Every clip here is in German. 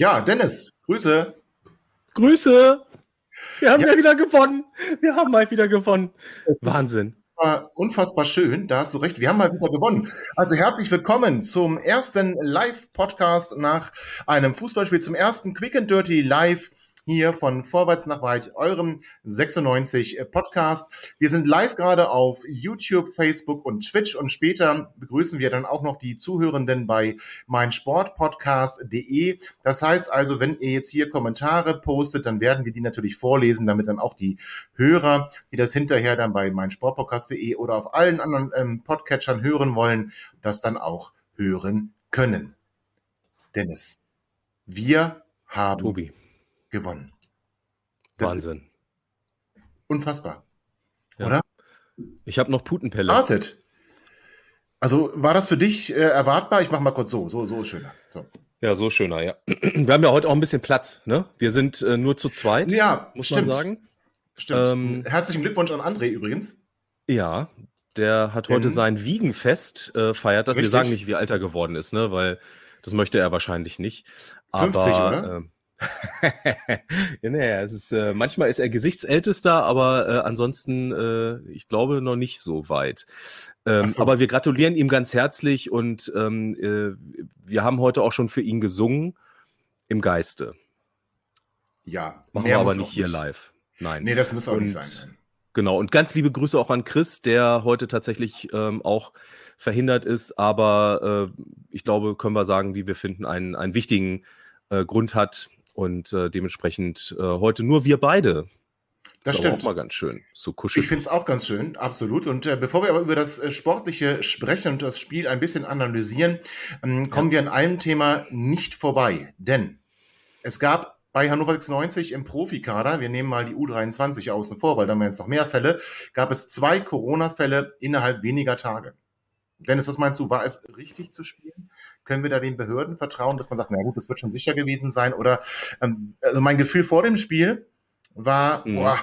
Ja, Dennis, Grüße. Grüße. Wir haben ja, ja wieder gewonnen. Wir haben mal wieder gewonnen. Wahnsinn. Unfassbar schön, da hast du recht. Wir haben mal wieder gewonnen. Also herzlich willkommen zum ersten Live-Podcast nach einem Fußballspiel, zum ersten Quick and Dirty Live hier von Vorwärts nach Weit, eurem 96 Podcast. Wir sind live gerade auf YouTube, Facebook und Twitch und später begrüßen wir dann auch noch die Zuhörenden bei meinsportpodcast.de. Das heißt also, wenn ihr jetzt hier Kommentare postet, dann werden wir die natürlich vorlesen, damit dann auch die Hörer, die das hinterher dann bei meinsportpodcast.de oder auf allen anderen ähm, Podcatchern hören wollen, das dann auch hören können. Dennis, wir haben Tobi gewonnen. Das Wahnsinn. Unfassbar. Ja. Oder? Ich habe noch Putenpelle. Wartet. Also war das für dich äh, erwartbar? Ich mache mal kurz so, so, so schöner. So. Ja, so schöner, ja. Wir haben ja heute auch ein bisschen Platz, ne? Wir sind äh, nur zu zweit, ja, muss stimmt. man sagen. Stimmt. Ähm, Herzlichen Glückwunsch an André übrigens. Ja, der hat heute In, sein Wiegenfest äh, feiert das. Wir sagen nicht, wie alt er geworden ist, ne? Weil das möchte er wahrscheinlich nicht. 50, Aber, oder? Ja, naja, es ist, äh, manchmal ist er Gesichtsältester, aber äh, ansonsten, äh, ich glaube, noch nicht so weit. Ähm, so. Aber wir gratulieren ihm ganz herzlich und ähm, äh, wir haben heute auch schon für ihn gesungen im Geiste. Ja, machen wir aber nicht hier nicht. live. Nein. Nee, das muss auch und, nicht sein. Genau, und ganz liebe Grüße auch an Chris, der heute tatsächlich ähm, auch verhindert ist, aber äh, ich glaube, können wir sagen, wie wir finden, einen, einen wichtigen äh, Grund hat, und äh, dementsprechend äh, heute nur wir beide. Das ist stimmt. auch mal ganz schön. So kuschelig. Ich finde es auch ganz schön, absolut. Und äh, bevor wir aber über das äh, Sportliche sprechen und das Spiel ein bisschen analysieren, ähm, kommen ja. wir an einem Thema nicht vorbei. Denn es gab bei Hannover 96 im Profikader, wir nehmen mal die U23 außen vor, weil da haben wir jetzt noch mehr Fälle, gab es zwei Corona-Fälle innerhalb weniger Tage. Dennis, was meinst du, war es richtig zu spielen? Können wir da den Behörden vertrauen, dass man sagt, na gut, das wird schon sicher gewesen sein? Oder ähm, also mein Gefühl vor dem Spiel war, mhm. boah,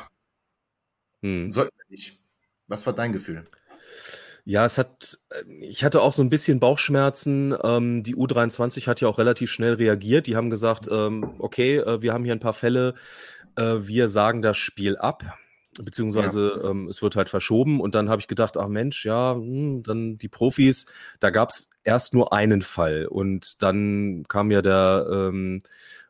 mhm. sollten wir nicht. Was war dein Gefühl? Ja, es hat, äh, ich hatte auch so ein bisschen Bauchschmerzen. Ähm, die U23 hat ja auch relativ schnell reagiert. Die haben gesagt, ähm, okay, äh, wir haben hier ein paar Fälle, äh, wir sagen das Spiel ab beziehungsweise ja. ähm, es wird halt verschoben und dann habe ich gedacht, ach Mensch, ja, hm, dann die Profis, da gab es erst nur einen Fall und dann kam ja der ähm,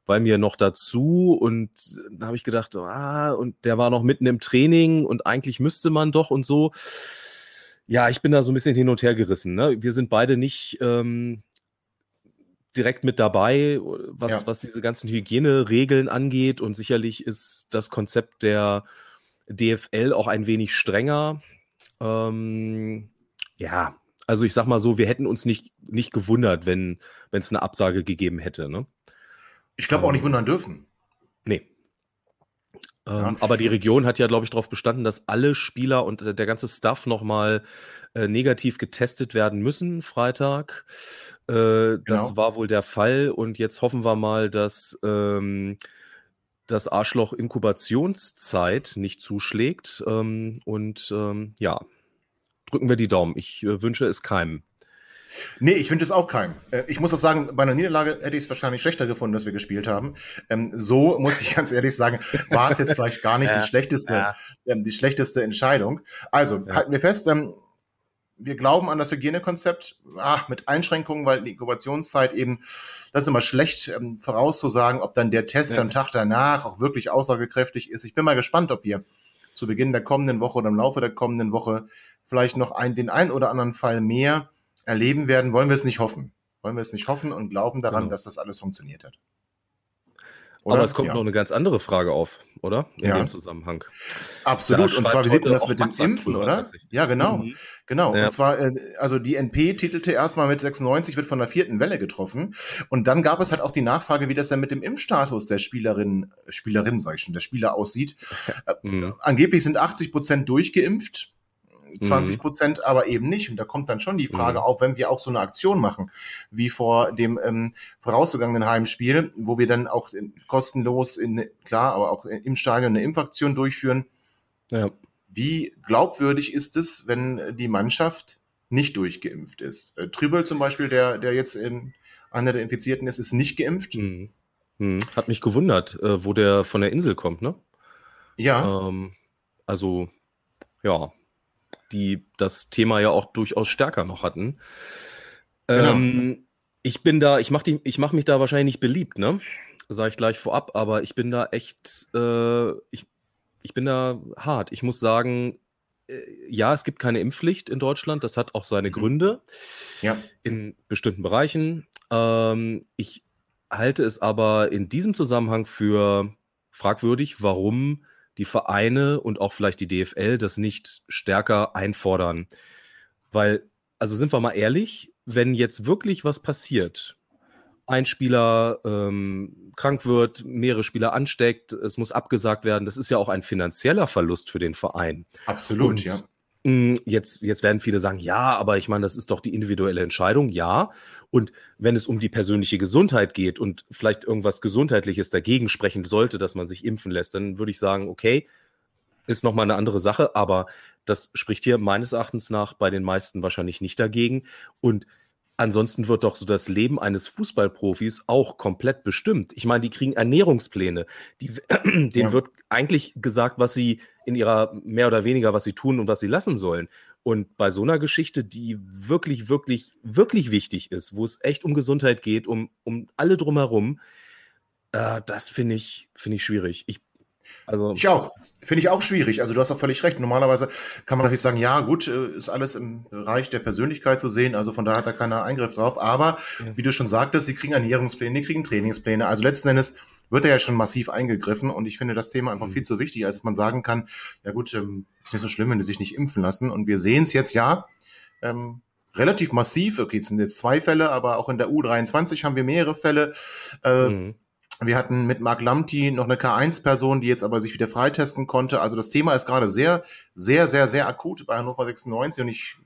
bei mir noch dazu und da habe ich gedacht, ah, und der war noch mitten im Training und eigentlich müsste man doch und so. Ja, ich bin da so ein bisschen hin und her gerissen. Ne? Wir sind beide nicht ähm, direkt mit dabei, was, ja. was diese ganzen Hygieneregeln angeht und sicherlich ist das Konzept der DFL auch ein wenig strenger. Ähm, ja, also ich sag mal so, wir hätten uns nicht, nicht gewundert, wenn es eine Absage gegeben hätte. Ne? Ich glaube auch nicht ähm, wundern dürfen. Nee. Ja. Ähm, aber die Region hat ja, glaube ich, darauf bestanden, dass alle Spieler und der ganze Staff nochmal äh, negativ getestet werden müssen, Freitag. Äh, genau. Das war wohl der Fall. Und jetzt hoffen wir mal, dass ähm, das Arschloch Inkubationszeit nicht zuschlägt. Ähm, und ähm, ja, drücken wir die Daumen. Ich äh, wünsche es keinem. Nee, ich wünsche es auch keinem. Äh, ich muss auch sagen, bei einer Niederlage hätte ich es wahrscheinlich schlechter gefunden, dass wir gespielt haben. Ähm, so muss ich ganz ehrlich sagen, war es jetzt vielleicht gar nicht ja, die schlechteste, ja. ähm, die schlechteste Entscheidung. Also ja. halten wir fest, ähm, wir glauben an das Hygienekonzept, ah, mit Einschränkungen, weil die Inkubationszeit eben, das ist immer schlecht ähm, vorauszusagen, ob dann der Test ja. am Tag danach auch wirklich aussagekräftig ist. Ich bin mal gespannt, ob wir zu Beginn der kommenden Woche oder im Laufe der kommenden Woche vielleicht noch ein, den ein oder anderen Fall mehr erleben werden. Wollen wir es nicht hoffen. Wollen wir es nicht hoffen und glauben daran, genau. dass das alles funktioniert hat. Oder? Aber es kommt ja. noch eine ganz andere Frage auf, oder? In ja. dem Zusammenhang. Absolut. Und zwar, wie sieht denn das mit dem Impfen, oder? Ja, genau. Mhm. Genau. Ja. Und zwar, äh, also die NP titelte erstmal mit 96 wird von der vierten Welle getroffen. Und dann gab es halt auch die Nachfrage, wie das denn mit dem Impfstatus der Spielerin, Spielerin, sag ich schon, der Spieler aussieht. Mhm. Angeblich sind 80 Prozent durchgeimpft. 20 mhm. Prozent mhm. aber eben nicht. Und da kommt dann schon die Frage mhm. auf, wenn wir auch so eine Aktion machen, wie vor dem ähm, vorausgegangenen Heimspiel, wo wir dann auch in, kostenlos in, klar, aber auch im Stadion eine Impfaktion durchführen. Ja. Wie glaubwürdig ist es, wenn die Mannschaft nicht durchgeimpft ist? Äh, Trübel zum Beispiel, der, der jetzt in, einer der Infizierten ist, ist nicht geimpft. Mhm. Mhm. Hat mich gewundert, äh, wo der von der Insel kommt, ne? Ja. Ähm, also, ja, die das Thema ja auch durchaus stärker noch hatten. Genau. Ähm, ich bin da, ich mache mach mich da wahrscheinlich nicht beliebt, ne? Sage ich gleich vorab, aber ich bin da echt, äh, ich, ich bin da hart. Ich muss sagen, äh, ja, es gibt keine Impfpflicht in Deutschland. Das hat auch seine mhm. Gründe. Ja. In bestimmten Bereichen. Ähm, ich halte es aber in diesem Zusammenhang für fragwürdig, warum die Vereine und auch vielleicht die DFL das nicht stärker einfordern. Weil, also sind wir mal ehrlich, wenn jetzt wirklich was passiert, ein Spieler ähm, krank wird, mehrere Spieler ansteckt, es muss abgesagt werden, das ist ja auch ein finanzieller Verlust für den Verein. Absolut, und, ja. Hm, jetzt, jetzt werden viele sagen, ja, aber ich meine, das ist doch die individuelle Entscheidung, ja. Und wenn es um die persönliche Gesundheit geht und vielleicht irgendwas Gesundheitliches dagegen sprechen sollte, dass man sich impfen lässt, dann würde ich sagen, okay, ist nochmal eine andere Sache, aber das spricht hier meines Erachtens nach bei den meisten wahrscheinlich nicht dagegen. Und Ansonsten wird doch so das Leben eines Fußballprofis auch komplett bestimmt. Ich meine, die kriegen Ernährungspläne. Die, denen ja. wird eigentlich gesagt, was sie in ihrer mehr oder weniger, was sie tun und was sie lassen sollen. Und bei so einer Geschichte, die wirklich, wirklich, wirklich wichtig ist, wo es echt um Gesundheit geht, um, um alle drumherum, äh, das finde ich, finde ich schwierig. Ich also, ich auch. Finde ich auch schwierig. Also du hast auch völlig recht. Normalerweise kann man natürlich sagen, ja gut, äh, ist alles im Bereich der Persönlichkeit zu sehen. Also von daher hat da keiner Eingriff drauf. Aber ja. wie du schon sagtest, sie kriegen Ernährungspläne, die kriegen Trainingspläne. Also letzten Endes wird er ja schon massiv eingegriffen. Und ich finde das Thema einfach mhm. viel zu wichtig, als man sagen kann, ja gut, ähm, ist nicht so schlimm, wenn die sich nicht impfen lassen. Und wir sehen es jetzt ja. Ähm, relativ massiv, okay, es sind jetzt zwei Fälle, aber auch in der U23 haben wir mehrere Fälle. Äh, mhm. Wir hatten mit Mark Lamti noch eine K1-Person, die jetzt aber sich wieder freitesten konnte. Also das Thema ist gerade sehr, sehr, sehr, sehr akut bei Hannover 96 und ich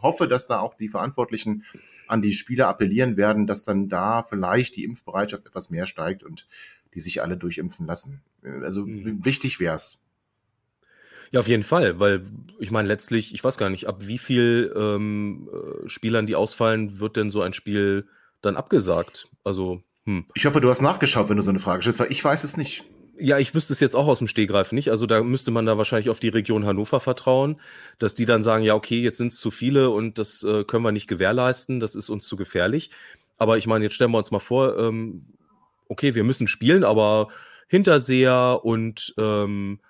hoffe, dass da auch die Verantwortlichen an die Spieler appellieren werden, dass dann da vielleicht die Impfbereitschaft etwas mehr steigt und die sich alle durchimpfen lassen. Also mhm. wichtig wär's. Ja, auf jeden Fall, weil ich meine, letztlich, ich weiß gar nicht, ab wie viel ähm, äh, Spielern, die ausfallen, wird denn so ein Spiel dann abgesagt? Also hm. Ich hoffe, du hast nachgeschaut, wenn du so eine Frage stellst, weil ich weiß es nicht. Ja, ich wüsste es jetzt auch aus dem Stehgreif nicht. Also da müsste man da wahrscheinlich auf die Region Hannover vertrauen, dass die dann sagen, ja, okay, jetzt sind es zu viele und das äh, können wir nicht gewährleisten, das ist uns zu gefährlich. Aber ich meine, jetzt stellen wir uns mal vor, ähm, okay, wir müssen spielen, aber Hinterseher und ähm,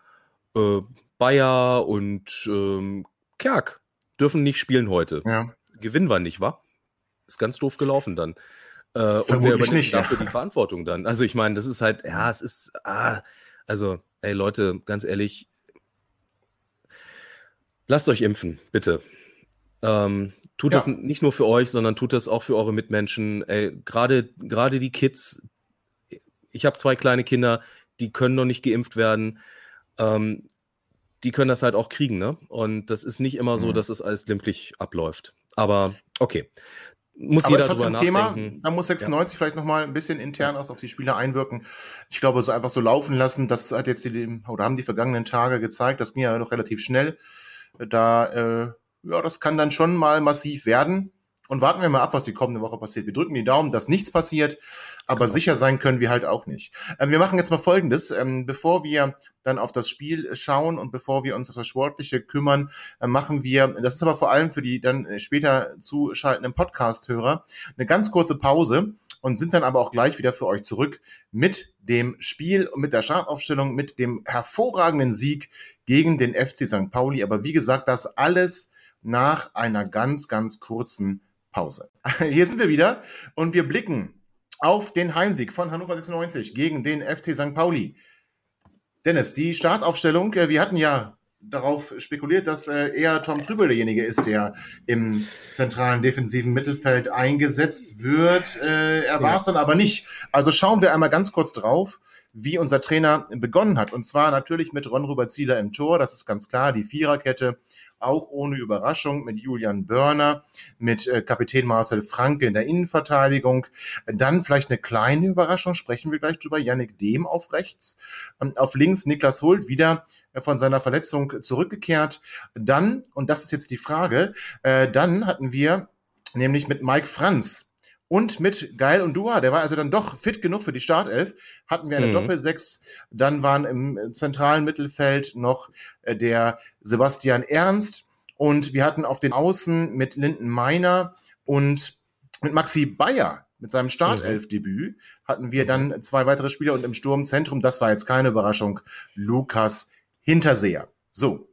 äh, Bayer und ähm, Kerk dürfen nicht spielen heute. Ja. Gewinnen wir nicht, wa? Ist ganz doof gelaufen dann. Äh, und wer übernimmt nicht, dafür ja. die Verantwortung dann? Also ich meine, das ist halt, ja, es ist, ah, also, ey Leute, ganz ehrlich, lasst euch impfen, bitte. Ähm, tut ja. das nicht nur für euch, sondern tut das auch für eure Mitmenschen. Gerade gerade die Kids. Ich habe zwei kleine Kinder, die können noch nicht geimpft werden. Ähm, die können das halt auch kriegen, ne? Und das ist nicht immer so, mhm. dass es alles glimpflich abläuft. Aber okay, muss Aber jeder ist trotzdem Thema, da muss 96 ja. vielleicht nochmal ein bisschen intern auch auf die Spieler einwirken. Ich glaube, so einfach so laufen lassen, das hat jetzt die, oder haben die vergangenen Tage gezeigt, das ging ja noch relativ schnell. Da, äh, ja, das kann dann schon mal massiv werden. Und warten wir mal ab, was die kommende Woche passiert. Wir drücken die Daumen, dass nichts passiert, aber genau. sicher sein können wir halt auch nicht. Ähm, wir machen jetzt mal Folgendes. Ähm, bevor wir dann auf das Spiel schauen und bevor wir uns auf das Sportliche kümmern, äh, machen wir, das ist aber vor allem für die dann äh, später zuschaltenden Podcast-Hörer, eine ganz kurze Pause und sind dann aber auch gleich wieder für euch zurück mit dem Spiel und mit der Startaufstellung, mit dem hervorragenden Sieg gegen den FC St. Pauli. Aber wie gesagt, das alles nach einer ganz, ganz kurzen Pause. Hier sind wir wieder und wir blicken auf den Heimsieg von Hannover 96 gegen den FC St. Pauli. Dennis, die Startaufstellung, äh, wir hatten ja darauf spekuliert, dass äh, eher Tom Trübel derjenige ist, der im zentralen defensiven Mittelfeld eingesetzt wird. Äh, er war es ja. dann aber nicht. Also schauen wir einmal ganz kurz drauf, wie unser Trainer begonnen hat. Und zwar natürlich mit Ron Robert Zieler im Tor, das ist ganz klar, die Viererkette auch ohne Überraschung mit Julian Börner, mit äh, Kapitän Marcel Franke in der Innenverteidigung. Dann vielleicht eine kleine Überraschung, sprechen wir gleich drüber, Yannick Dehm auf rechts. Ähm, auf links Niklas Hult wieder äh, von seiner Verletzung zurückgekehrt. Dann, und das ist jetzt die Frage, äh, dann hatten wir nämlich mit Mike Franz und mit Geil und Dua, der war also dann doch fit genug für die Startelf, hatten wir eine mhm. Doppelsechs. Dann waren im zentralen Mittelfeld noch äh, der Sebastian Ernst und wir hatten auf den Außen mit Linden Meiner und mit Maxi Bayer mit seinem Startelf-Debüt hatten wir dann zwei weitere Spieler und im Sturmzentrum, das war jetzt keine Überraschung, Lukas Hinterseher. So.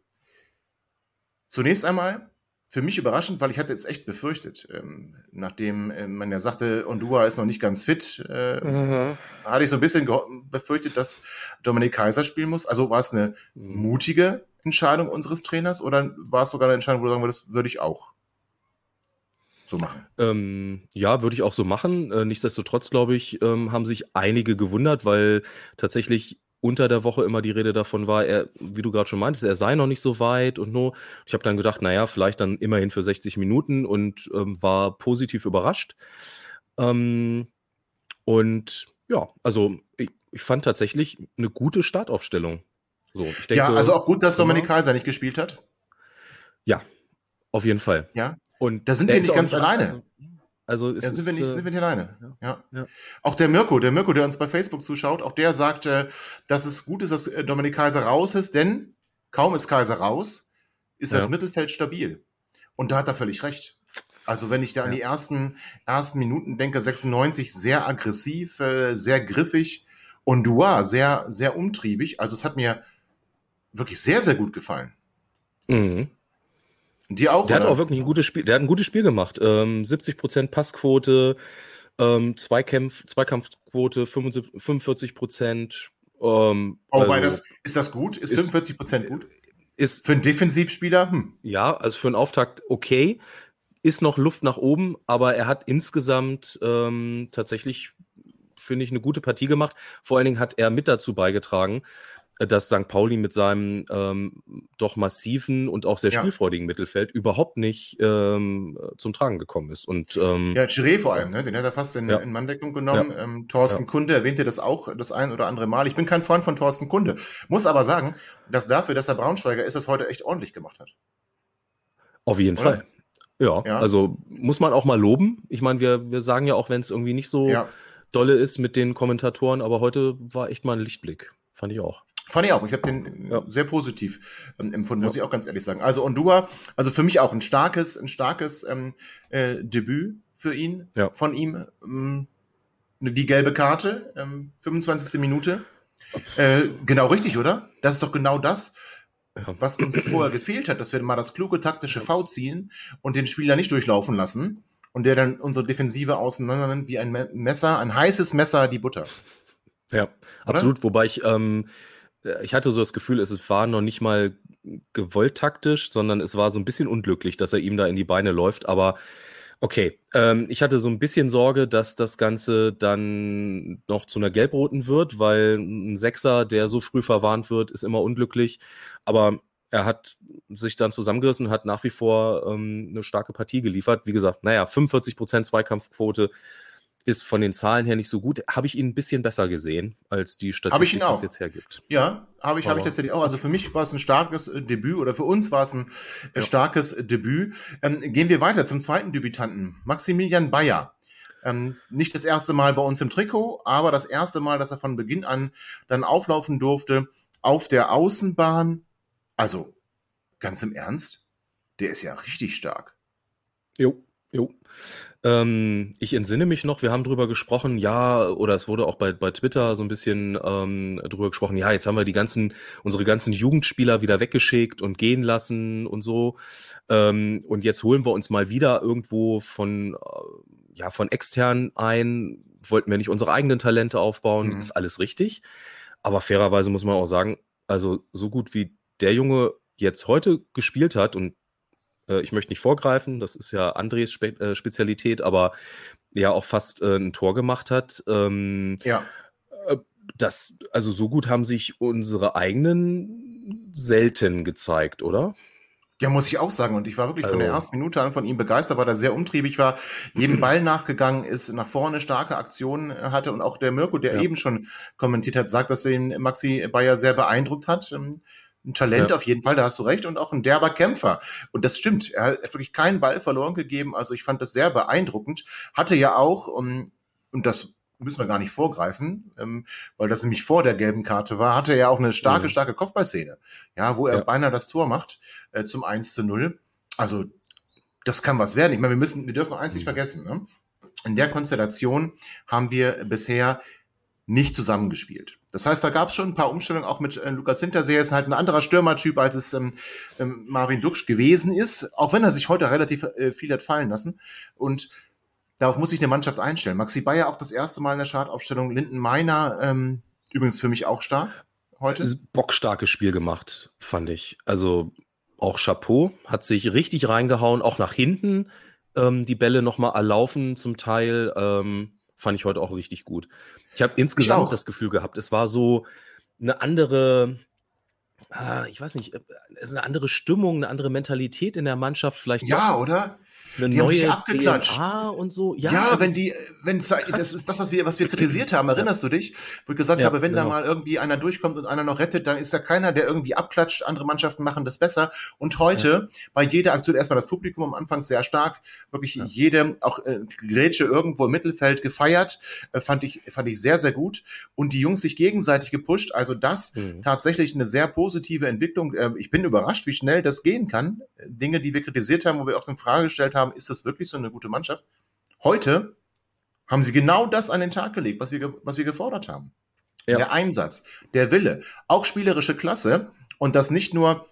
Zunächst einmal für mich überraschend, weil ich hatte jetzt echt befürchtet, ähm, nachdem äh, man ja sagte, Ondua ist noch nicht ganz fit, äh, mhm. hatte ich so ein bisschen befürchtet, dass Dominik Kaiser spielen muss. Also war es eine mhm. mutige Entscheidung unseres Trainers oder war es sogar eine Entscheidung, wo du sagen würdest, würde ich auch so machen? Ähm, ja, würde ich auch so machen. Äh, nichtsdestotrotz, glaube ich, ähm, haben sich einige gewundert, weil tatsächlich unter der Woche immer die Rede davon war, er, wie du gerade schon meintest, er sei noch nicht so weit und no. Ich habe dann gedacht, naja, vielleicht dann immerhin für 60 Minuten und ähm, war positiv überrascht. Ähm, und ja, also ich, ich, fand tatsächlich eine gute Startaufstellung. So, ich denke, ja, also auch gut, dass Dominik Kaiser nicht gespielt hat. Ja, auf jeden Fall. Ja. Und da sind wir nicht ganz alleine. Also, also ja, sind, wir nicht, äh, sind wir nicht alleine. Ja. ja. Auch der Mirko, der Mirko, der uns bei Facebook zuschaut, auch der sagt, äh, dass es gut ist, dass äh, Dominik Kaiser raus ist, denn kaum ist Kaiser raus, ist das Mittelfeld stabil. Und da hat er völlig recht. Also wenn ich da an die ersten, ersten Minuten denke, 96 sehr aggressiv, sehr griffig und Dua sehr, sehr umtriebig. Also es hat mir wirklich sehr, sehr gut gefallen. Mhm. Die auch. Der oder? hat auch wirklich ein gutes Spiel, der hat ein gutes Spiel gemacht. Ähm, 70% Passquote, ähm, Zweikampf, Zweikampfquote 45 Prozent. Ähm, oh, also, das, ist das gut? Ist, ist 45 Prozent gut? Ist für einen Defensivspieler? Hm. Ja, also für einen Auftakt okay. Ist noch Luft nach oben, aber er hat insgesamt ähm, tatsächlich, finde ich, eine gute Partie gemacht. Vor allen Dingen hat er mit dazu beigetragen, dass St. Pauli mit seinem ähm, doch massiven und auch sehr spielfreudigen Mittelfeld überhaupt nicht ähm, zum Tragen gekommen ist. Und, ähm, ja, Chiré vor allem, ne? den hat er fast in, ja. in Manndeckung genommen. Ja. Ähm, Thorsten ja. Kunde erwähnte das auch das ein oder andere Mal. Ich bin kein Freund von Thorsten Kunde, muss aber sagen, dass dafür, dass er Braunschweiger ist, das heute echt ordentlich gemacht hat. Auf jeden oder? Fall. Ja, ja, also muss man auch mal loben. Ich meine, wir, wir sagen ja auch, wenn es irgendwie nicht so dolle ist mit den Kommentatoren, aber heute war echt mal ein Lichtblick. Fand ich auch. Fand ich auch. Ich habe den ja. sehr positiv ähm, empfunden, muss ich auch ganz ehrlich sagen. Also Ondua, also für mich auch ein starkes, ein starkes ähm, äh, Debüt für ihn, ja. von ihm. Ähm, die gelbe Karte, ähm, 25. Minute. Äh, genau richtig, oder? Das ist doch genau das, was uns vorher gefehlt hat, dass wir mal das kluge taktische V ziehen und den Spieler nicht durchlaufen lassen und der dann unsere Defensive auseinander nimmt wie ein Messer, ein heißes Messer die Butter. Ja, Oder? absolut. Wobei ich ähm, äh, ich hatte so das Gefühl, es war noch nicht mal gewollt taktisch, sondern es war so ein bisschen unglücklich, dass er ihm da in die Beine läuft. Aber okay, ähm, ich hatte so ein bisschen Sorge, dass das Ganze dann noch zu einer gelbroten wird, weil ein Sechser, der so früh verwarnt wird, ist immer unglücklich. Aber er hat sich dann zusammengerissen, hat nach wie vor ähm, eine starke Partie geliefert. Wie gesagt, naja, 45% Zweikampfquote ist von den Zahlen her nicht so gut. Habe ich ihn ein bisschen besser gesehen, als die Statistik das jetzt hergibt. Ja, habe ich, habe ich tatsächlich auch. Also für mich war es ein starkes äh, Debüt oder für uns war es ein äh, ja. starkes Debüt. Ähm, gehen wir weiter zum zweiten Debütanten, Maximilian Bayer. Ähm, nicht das erste Mal bei uns im Trikot, aber das erste Mal, dass er von Beginn an dann auflaufen durfte auf der Außenbahn. Also ganz im Ernst, der ist ja richtig stark. Jo, jo. Ähm, ich entsinne mich noch, wir haben drüber gesprochen, ja, oder es wurde auch bei, bei Twitter so ein bisschen ähm, drüber gesprochen, ja, jetzt haben wir die ganzen, unsere ganzen Jugendspieler wieder weggeschickt und gehen lassen und so. Ähm, und jetzt holen wir uns mal wieder irgendwo von, äh, ja, von extern ein. wollten wir nicht unsere eigenen Talente aufbauen, mhm. ist alles richtig. Aber fairerweise muss man auch sagen, also so gut wie der Junge jetzt heute gespielt hat und äh, ich möchte nicht vorgreifen, das ist ja Andres Spe äh, Spezialität, aber ja auch fast äh, ein Tor gemacht hat. Ähm, ja. Äh, das, also so gut haben sich unsere eigenen selten gezeigt, oder? Ja, muss ich auch sagen. Und ich war wirklich also. von der also ersten Minute an von ihm begeistert, weil er sehr umtriebig war, jedem Ball nachgegangen ist, nach vorne starke Aktionen hatte. Und auch der Mirko, der ja. eben schon kommentiert hat, sagt, dass ihn Maxi Bayer sehr beeindruckt hat. Ähm, ein Talent ja. auf jeden Fall, da hast du recht, und auch ein derber Kämpfer. Und das stimmt, er hat wirklich keinen Ball verloren gegeben. Also ich fand das sehr beeindruckend. Hatte ja auch, um, und das müssen wir gar nicht vorgreifen, ähm, weil das nämlich vor der gelben Karte war, hatte er ja auch eine starke, mhm. starke Kopfballszene, ja, wo er ja. beinahe das Tor macht äh, zum 1 zu 0. Also das kann was werden. Ich meine, wir müssen, wir dürfen eins nicht mhm. vergessen. Ne? In der Konstellation haben wir bisher nicht zusammengespielt. Das heißt, da gab es schon ein paar Umstellungen, auch mit äh, Lukas Hinterseher ist halt ein anderer Stürmertyp, als es ähm, ähm, Marvin Duksch gewesen ist, auch wenn er sich heute relativ äh, viel hat fallen lassen. Und darauf muss sich eine Mannschaft einstellen. Maxi Bayer auch das erste Mal in der Startaufstellung, Linden Meiner ähm, übrigens für mich auch stark heute. Bockstarkes Spiel gemacht, fand ich. Also auch Chapeau, hat sich richtig reingehauen, auch nach hinten ähm, die Bälle nochmal erlaufen zum Teil. Ähm, fand ich heute auch richtig gut. Ich habe insgesamt ich das Gefühl gehabt, es war so eine andere, ah, ich weiß nicht, äh, es ist eine andere Stimmung, eine andere Mentalität in der Mannschaft vielleicht. Ja, oder? Eine die neue abgeklatscht. DNA und so. Ja, ja wenn die, wenn das ist das, was wir, was wir kritisiert haben. Erinnerst ja. du dich, wo ich gesagt ja, habe, wenn genau. da mal irgendwie einer durchkommt und einer noch rettet, dann ist da keiner, der irgendwie abklatscht. Andere Mannschaften machen das besser. Und heute bei jeder Aktion erstmal das Publikum am Anfang sehr stark, wirklich jede auch äh, Grätsche irgendwo im Mittelfeld gefeiert, äh, fand ich fand ich sehr sehr gut. Und die Jungs sich gegenseitig gepusht. Also das mhm. tatsächlich eine sehr positive Entwicklung. Äh, ich bin überrascht, wie schnell das gehen kann. Dinge, die wir kritisiert haben, wo wir auch in Frage gestellt haben haben, ist das wirklich so eine gute Mannschaft? Heute haben sie genau das an den Tag gelegt, was wir, was wir gefordert haben. Ja. Der Einsatz, der Wille, auch spielerische Klasse und das nicht nur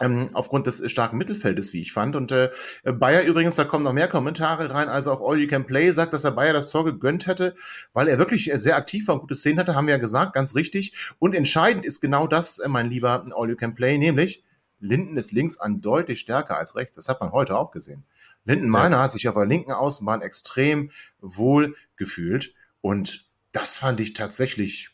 ähm, aufgrund des starken Mittelfeldes, wie ich fand. Und äh, Bayer übrigens, da kommen noch mehr Kommentare rein, also auch All You Can Play sagt, dass er Bayer das Tor gegönnt hätte, weil er wirklich sehr aktiv war und gute Szenen hatte, haben wir ja gesagt, ganz richtig. Und entscheidend ist genau das, äh, mein lieber All You Can Play, nämlich Linden ist links an deutlich stärker als rechts. Das hat man heute auch gesehen. Linden Meiner hat sich auf der linken Außenbahn extrem wohl gefühlt und das fand ich tatsächlich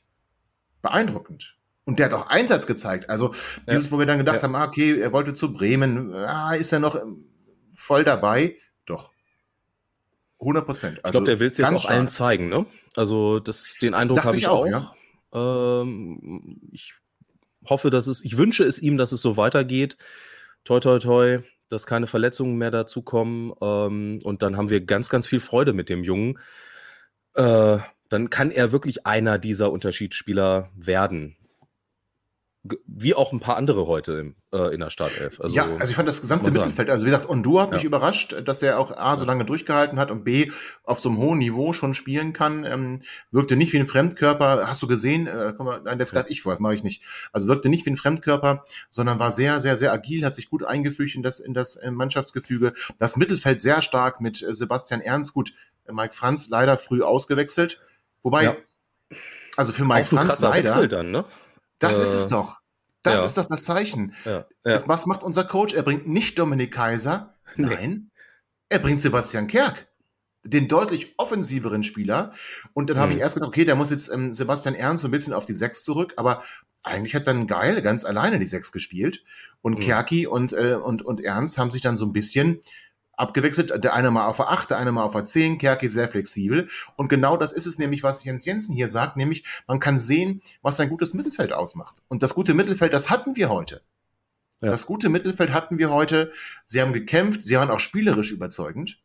beeindruckend. Und der hat auch Einsatz gezeigt. Also dieses, ja. wo wir dann gedacht ja. haben, ah, okay, er wollte zu Bremen, ah, ist er noch voll dabei? Doch. 100 Prozent. Also ich glaube, der will es jetzt auch stark. allen zeigen, ne? Also das, den Eindruck habe ich, ich auch. auch. Ja. Ähm, ich hoffe, dass es, ich wünsche es ihm, dass es so weitergeht. Toi, toi, toi dass keine Verletzungen mehr dazukommen. Ähm, und dann haben wir ganz, ganz viel Freude mit dem Jungen. Äh, dann kann er wirklich einer dieser Unterschiedsspieler werden wie auch ein paar andere heute äh, in der Startelf. Also, ja, also ich fand das gesamte Mittelfeld, also wie gesagt, Ondu hat ja. mich überrascht, dass er auch A, so lange durchgehalten hat und B, auf so einem hohen Niveau schon spielen kann. Ähm, wirkte nicht wie ein Fremdkörper, hast du gesehen, äh, komm mal, nein, das ja. ich vor, das mache ich nicht. Also wirkte nicht wie ein Fremdkörper, sondern war sehr, sehr, sehr agil, hat sich gut eingefügt in das, in das äh, Mannschaftsgefüge. Das Mittelfeld sehr stark mit äh, Sebastian Ernst, gut, äh, Mike Franz leider früh ausgewechselt. Wobei, ja. also für Mike Franz leider. Dann, ne? Das äh, ist es doch. Das ja. ist doch das Zeichen. Ja. Das, was macht unser Coach? Er bringt nicht Dominik Kaiser, nein, er bringt Sebastian Kerk, den deutlich offensiveren Spieler. Und dann hm. habe ich erst gedacht, okay, der muss jetzt ähm, Sebastian Ernst so ein bisschen auf die Sechs zurück, aber eigentlich hat dann Geil ganz alleine die Sechs gespielt. Und hm. Kerki und, äh, und, und Ernst haben sich dann so ein bisschen abgewechselt. Der eine mal auf der 8, der eine mal auf der 10, Kerki sehr flexibel. Und genau das ist es nämlich, was Jens Jensen hier sagt, nämlich man kann sehen, was ein gutes Mittelfeld ausmacht. Und das gute Mittelfeld, das hatten wir heute. Ja. Das gute Mittelfeld hatten wir heute. Sie haben gekämpft, sie waren auch spielerisch überzeugend.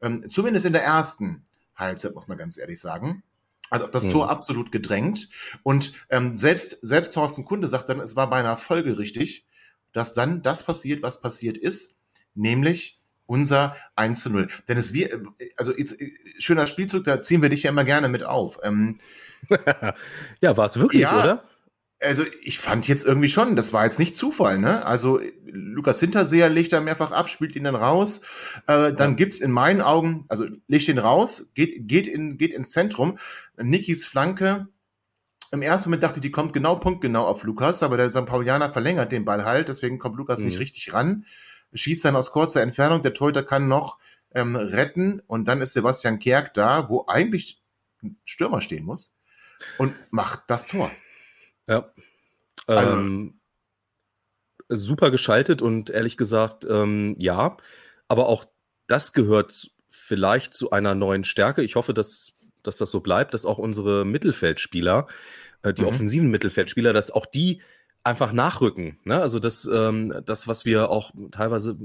Ähm, zumindest in der ersten Halbzeit, muss man ganz ehrlich sagen. Also das mhm. Tor absolut gedrängt. Und ähm, selbst, selbst Thorsten Kunde sagt dann, es war beinahe folgerichtig, dass dann das passiert, was passiert ist, nämlich unser 1 zu 0. Denn es wir, also jetzt, schöner Spielzug, da ziehen wir dich ja immer gerne mit auf. Ähm, ja, war es wirklich, ja, oder? Also ich fand jetzt irgendwie schon, das war jetzt nicht Zufall, ne? Also Lukas Hinterseher legt da mehrfach ab, spielt ihn dann raus. Äh, dann ja. gibt's in meinen Augen, also legt ihn raus, geht, geht, in, geht ins Zentrum. Nikis Flanke. Im ersten Moment dachte ich, die kommt genau punktgenau auf Lukas, aber der St. Paulianer verlängert den Ball halt, deswegen kommt Lukas mhm. nicht richtig ran. Schießt dann aus kurzer Entfernung, der Torhüter kann noch ähm, retten und dann ist Sebastian Kerk da, wo eigentlich ein Stürmer stehen muss und macht das Tor. Ja. Also, ähm, super geschaltet und ehrlich gesagt, ähm, ja. Aber auch das gehört vielleicht zu einer neuen Stärke. Ich hoffe, dass, dass das so bleibt, dass auch unsere Mittelfeldspieler, äh, die mhm. offensiven Mittelfeldspieler, dass auch die einfach nachrücken. Ne? Also das, ähm, das, was wir auch teilweise,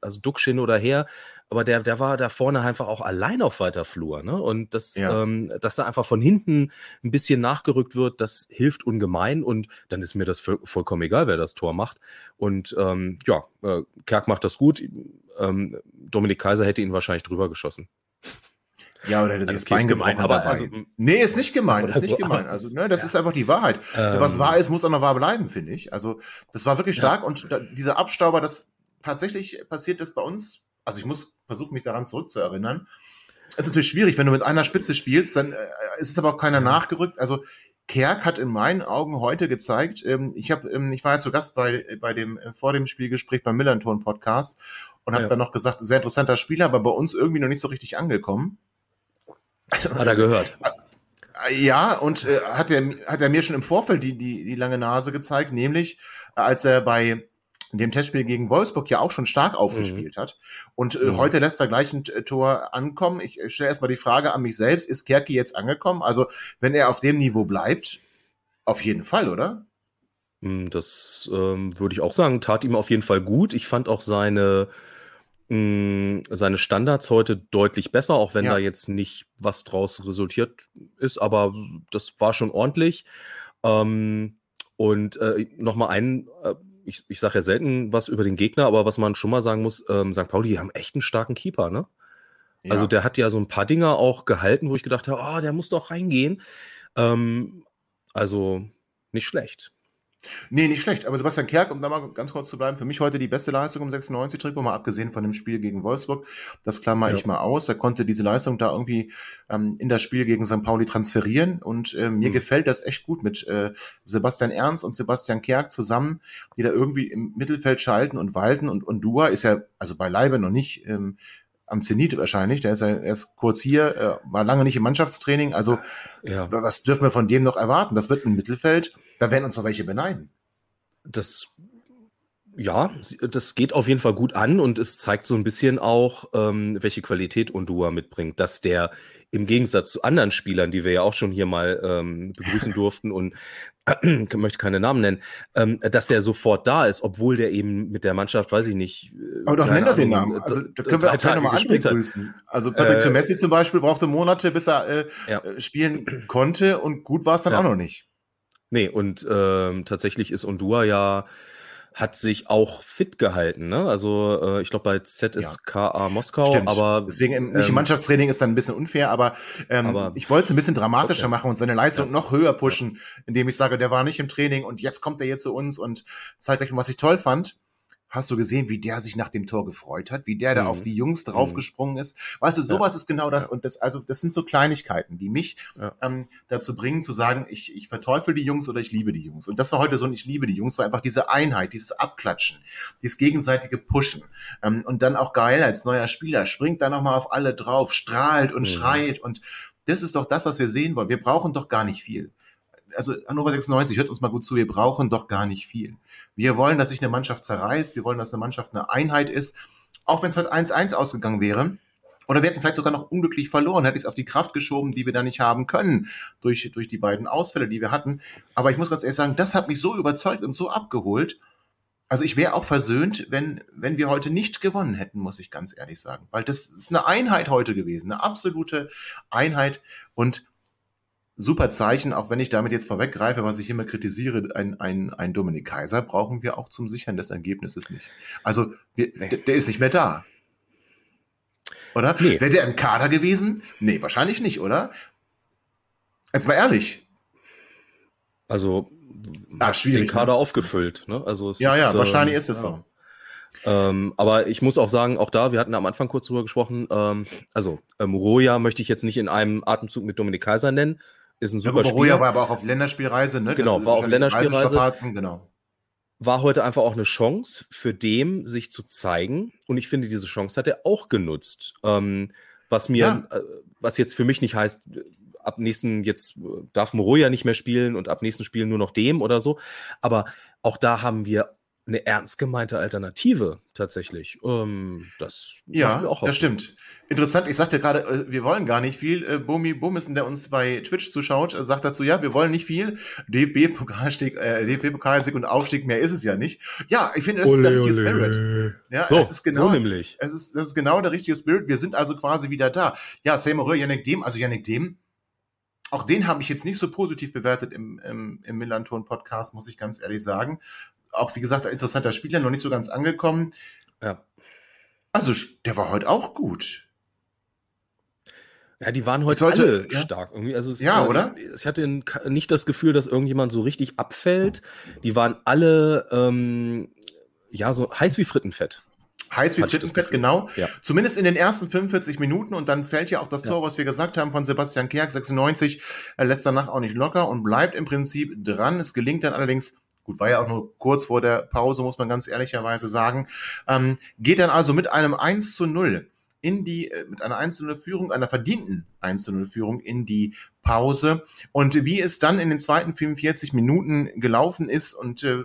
also Duckschin oder her, aber der, der war da vorne einfach auch allein auf weiter Flur. Ne? Und das, ja. ähm, dass da einfach von hinten ein bisschen nachgerückt wird, das hilft ungemein und dann ist mir das vollkommen egal, wer das Tor macht. Und ähm, ja, äh, Kerk macht das gut. Ähm, Dominik Kaiser hätte ihn wahrscheinlich drüber geschossen. Ja, oder hätte also, das Bein gemein, aber also, Nee, ist nicht gemeint, ist nicht gemeint. Also, ne, das ja. ist einfach die Wahrheit. Ähm, Was wahr ist, muss auch noch wahr bleiben, finde ich. Also, das war wirklich stark ja. und da, dieser Abstauber, das tatsächlich passiert ist bei uns also ich muss versuchen, mich daran zurückzuerinnern. Es ist natürlich schwierig, wenn du mit einer Spitze spielst, dann äh, ist es aber auch keiner nachgerückt. Also Kerk hat in meinen Augen heute gezeigt, ähm, ich habe, ähm, ich war ja zu Gast bei, bei dem, äh, vor dem Spielgespräch beim Millanton Podcast und habe ja. dann noch gesagt, sehr interessanter Spieler, aber bei uns irgendwie noch nicht so richtig angekommen. Hat er gehört. Äh, ja, und äh, hat er hat er mir schon im Vorfeld die, die, die lange Nase gezeigt, nämlich äh, als er bei dem Testspiel gegen Wolfsburg ja auch schon stark aufgespielt mhm. hat. Und äh, mhm. heute lässt er gleich ein äh, Tor ankommen. Ich stelle erstmal die Frage an mich selbst, ist Kerki jetzt angekommen? Also, wenn er auf dem Niveau bleibt, auf jeden Fall, oder? Hm, das ähm, würde ich auch sagen, tat ihm auf jeden Fall gut. Ich fand auch seine, mh, seine Standards heute deutlich besser, auch wenn ja. da jetzt nicht was draus resultiert ist, aber das war schon ordentlich. Ähm, und äh, nochmal ein äh, ich, ich sage ja selten was über den Gegner, aber was man schon mal sagen muss, ähm, St. Pauli, die haben echt einen starken Keeper, ne? Ja. Also der hat ja so ein paar Dinger auch gehalten, wo ich gedacht habe, oh, der muss doch reingehen. Ähm, also nicht schlecht. Nee, nicht schlecht. Aber Sebastian Kerk, um da mal ganz kurz zu bleiben, für mich heute die beste Leistung im 96-Trikot, mal abgesehen von dem Spiel gegen Wolfsburg. Das klammer ja. ich mal aus. Er konnte diese Leistung da irgendwie ähm, in das Spiel gegen St. Pauli transferieren. Und äh, mir mhm. gefällt das echt gut mit äh, Sebastian Ernst und Sebastian Kerk zusammen, die da irgendwie im Mittelfeld schalten und walten. Und, und Dua ist ja also beileibe noch nicht ähm, am Zenit wahrscheinlich. Der ist ja erst kurz hier, äh, war lange nicht im Mannschaftstraining. Also ja. was dürfen wir von dem noch erwarten? Das wird im Mittelfeld, da werden uns noch welche beneiden. Das ja, das geht auf jeden Fall gut an und es zeigt so ein bisschen auch, ähm, welche Qualität Undua mitbringt, dass der im Gegensatz zu anderen Spielern, die wir ja auch schon hier mal ähm, begrüßen durften und äh, möchte keine Namen nennen, ähm, dass der sofort da ist, obwohl der eben mit der Mannschaft, weiß ich nicht. Äh, Aber doch nenn doch den Namen. Also da können wir auch gleich nochmal andere grüßen. Also Patrick äh, Messi zum Beispiel brauchte Monate, bis er äh, ja. Äh, spielen konnte und gut war es dann ja. auch noch nicht. Nee, und ähm, tatsächlich ist Undua ja hat sich auch fit gehalten. Ne? Also äh, ich glaube bei ZSKA ja. Moskau, Stimmt. aber deswegen ähm, nicht im Mannschaftstraining ist dann ein bisschen unfair, aber, ähm, aber ich wollte es ein bisschen dramatischer okay. machen und seine Leistung ja. noch höher pushen, indem ich sage, der war nicht im Training und jetzt kommt er hier zu uns und zeigt euch, was ich toll fand. Hast du gesehen, wie der sich nach dem Tor gefreut hat, wie der mhm. da auf die Jungs mhm. draufgesprungen ist? Weißt du, sowas ja. ist genau das. Ja. Und das, also, das sind so Kleinigkeiten, die mich ja. ähm, dazu bringen, zu sagen, ich, ich verteufel die Jungs oder ich liebe die Jungs. Und das war heute so ein Ich liebe die Jungs, war einfach diese Einheit, dieses Abklatschen, dieses gegenseitige Pushen. Ähm, und dann auch geil als neuer Spieler, springt da nochmal auf alle drauf, strahlt und mhm. schreit. Und das ist doch das, was wir sehen wollen. Wir brauchen doch gar nicht viel also Hannover 96, hört uns mal gut zu, wir brauchen doch gar nicht viel. Wir wollen, dass sich eine Mannschaft zerreißt, wir wollen, dass eine Mannschaft eine Einheit ist, auch wenn es heute 1-1 ausgegangen wäre. Oder wir hätten vielleicht sogar noch unglücklich verloren, hätte ich es auf die Kraft geschoben, die wir da nicht haben können, durch, durch die beiden Ausfälle, die wir hatten. Aber ich muss ganz ehrlich sagen, das hat mich so überzeugt und so abgeholt. Also ich wäre auch versöhnt, wenn, wenn wir heute nicht gewonnen hätten, muss ich ganz ehrlich sagen. Weil das ist eine Einheit heute gewesen, eine absolute Einheit. Und super Zeichen, auch wenn ich damit jetzt vorweggreife, was ich immer kritisiere, ein, ein, ein Dominik Kaiser brauchen wir auch zum Sichern des Ergebnisses nicht. Also wir, nee. der ist nicht mehr da. Oder? Nee. Wäre der im Kader gewesen? Nee, wahrscheinlich nicht, oder? Jetzt mal ehrlich. Also ah, schwierig, den Kader ne? aufgefüllt. Ne? Also ja, ist, ja, wahrscheinlich ähm, ist es ja. so. Ähm, aber ich muss auch sagen, auch da, wir hatten am Anfang kurz drüber gesprochen, ähm, also ähm, Roja möchte ich jetzt nicht in einem Atemzug mit Dominik Kaiser nennen. Ist ein super ja, Roja war aber auch auf Länderspielreise, ne? Genau, das war auf Länderspielreise. Genau. War heute einfach auch eine Chance für dem, sich zu zeigen. Und ich finde, diese Chance hat er auch genutzt. Ähm, was mir, ja. äh, was jetzt für mich nicht heißt, ab nächsten, jetzt darf Moroja nicht mehr spielen und ab nächsten Spiel nur noch dem oder so. Aber auch da haben wir eine ernst gemeinte Alternative tatsächlich. Ähm, das ja, das stimmt. Interessant, ich sagte gerade, äh, wir wollen gar nicht viel. Äh, Bumi Bumisen, der uns bei Twitch zuschaut, äh, sagt dazu, ja, wir wollen nicht viel. DFB-Pokalstieg, äh, DFB-Pokalsieg und Aufstieg, mehr ist es ja nicht. Ja, ich finde, das ole, ist der richtige ole. Spirit. Ja, so, es ist genau, so nämlich. Es ist, das ist genau der richtige Spirit. Wir sind also quasi wieder da. Ja, Seymour, Yannick Dem, also Yannick Dem, auch den habe ich jetzt nicht so positiv bewertet im, im, im Millanton-Podcast, muss ich ganz ehrlich sagen auch wie gesagt, ein interessanter Spieler, noch nicht so ganz angekommen. Ja. Also, der war heute auch gut. Ja, die waren heute sollte, alle ja. stark irgendwie. Also es, ja, oder? Ich hatte nicht das Gefühl, dass irgendjemand so richtig abfällt. Die waren alle ähm, ja so heiß wie Frittenfett. Heiß wie Frittenfett, genau. Ja. Zumindest in den ersten 45 Minuten und dann fällt ja auch das Tor, ja. was wir gesagt haben von Sebastian Kerk, 96. Er lässt danach auch nicht locker und bleibt im Prinzip dran. Es gelingt dann allerdings Gut, war ja auch nur kurz vor der Pause, muss man ganz ehrlicherweise sagen. Ähm, geht dann also mit einem 1 zu 0 in die, äh, mit einer 1 zu 0 Führung, einer verdienten 1 zu 0 Führung in die Pause. Und wie es dann in den zweiten 45 Minuten gelaufen ist und äh,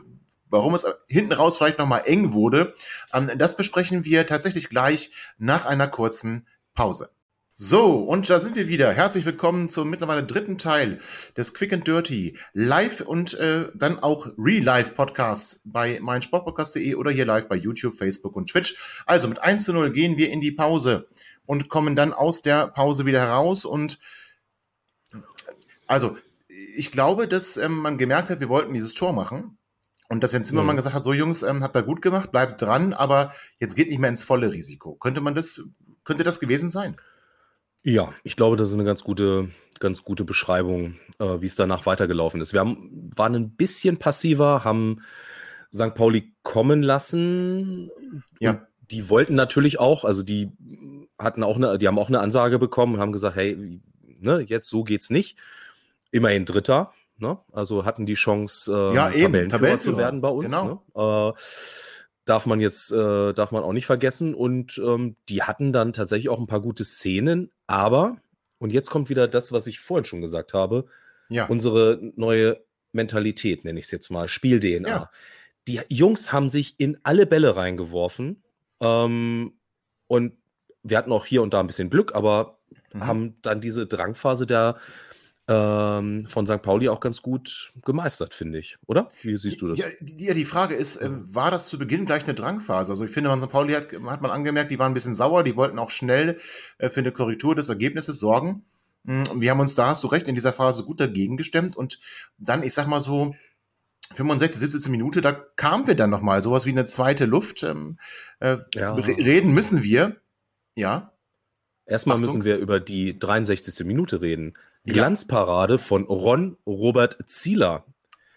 warum es hinten raus vielleicht nochmal eng wurde, ähm, das besprechen wir tatsächlich gleich nach einer kurzen Pause. So, und da sind wir wieder. Herzlich willkommen zum mittlerweile dritten Teil des Quick and Dirty Live und äh, dann auch Re-Live Podcasts bei meinsportpodcast.de oder hier live bei YouTube, Facebook und Twitch. Also mit 1 zu 0 gehen wir in die Pause und kommen dann aus der Pause wieder heraus und also ich glaube, dass ähm, man gemerkt hat, wir wollten dieses Tor machen. Und dass Jens Zimmermann mhm. gesagt hat, so Jungs, ähm, habt ihr gut gemacht, bleibt dran, aber jetzt geht nicht mehr ins volle Risiko. Könnte man das, könnte das gewesen sein? Ja, ich glaube, das ist eine ganz gute, ganz gute Beschreibung, äh, wie es danach weitergelaufen ist. Wir haben, waren ein bisschen passiver, haben St. Pauli kommen lassen. Ja. Die wollten natürlich auch, also die hatten auch eine, die haben auch eine Ansage bekommen und haben gesagt, hey, ne, jetzt so geht's nicht. Immerhin Dritter, ne? Also hatten die Chance, äh, ja, Tabellenführer, Tabellenführer zu werden bei uns. Genau. Ne? Äh, darf man jetzt, äh, darf man auch nicht vergessen. Und ähm, die hatten dann tatsächlich auch ein paar gute Szenen, aber, und jetzt kommt wieder das, was ich vorhin schon gesagt habe, ja. unsere neue Mentalität, nenne ich es jetzt mal, Spiel-DNA. Ja. Die Jungs haben sich in alle Bälle reingeworfen ähm, und wir hatten auch hier und da ein bisschen Glück, aber mhm. haben dann diese Drangphase der ähm, von St. Pauli auch ganz gut gemeistert, finde ich, oder? Wie siehst du das? Ja, die, ja, die Frage ist, äh, war das zu Beginn gleich eine Drangphase? Also ich finde, von St. Pauli hat, hat man angemerkt, die waren ein bisschen sauer, die wollten auch schnell äh, für eine Korrektur des Ergebnisses sorgen. Mm, wir haben uns da, hast du recht, in dieser Phase gut dagegen gestemmt und dann, ich sag mal so, 65, 70. Minute, da kamen wir dann nochmal, sowas wie eine zweite Luft. Ähm, äh, ja. Reden müssen wir, ja. Erstmal Achtung. müssen wir über die 63. Minute reden. Glanzparade von Ron Robert Zieler.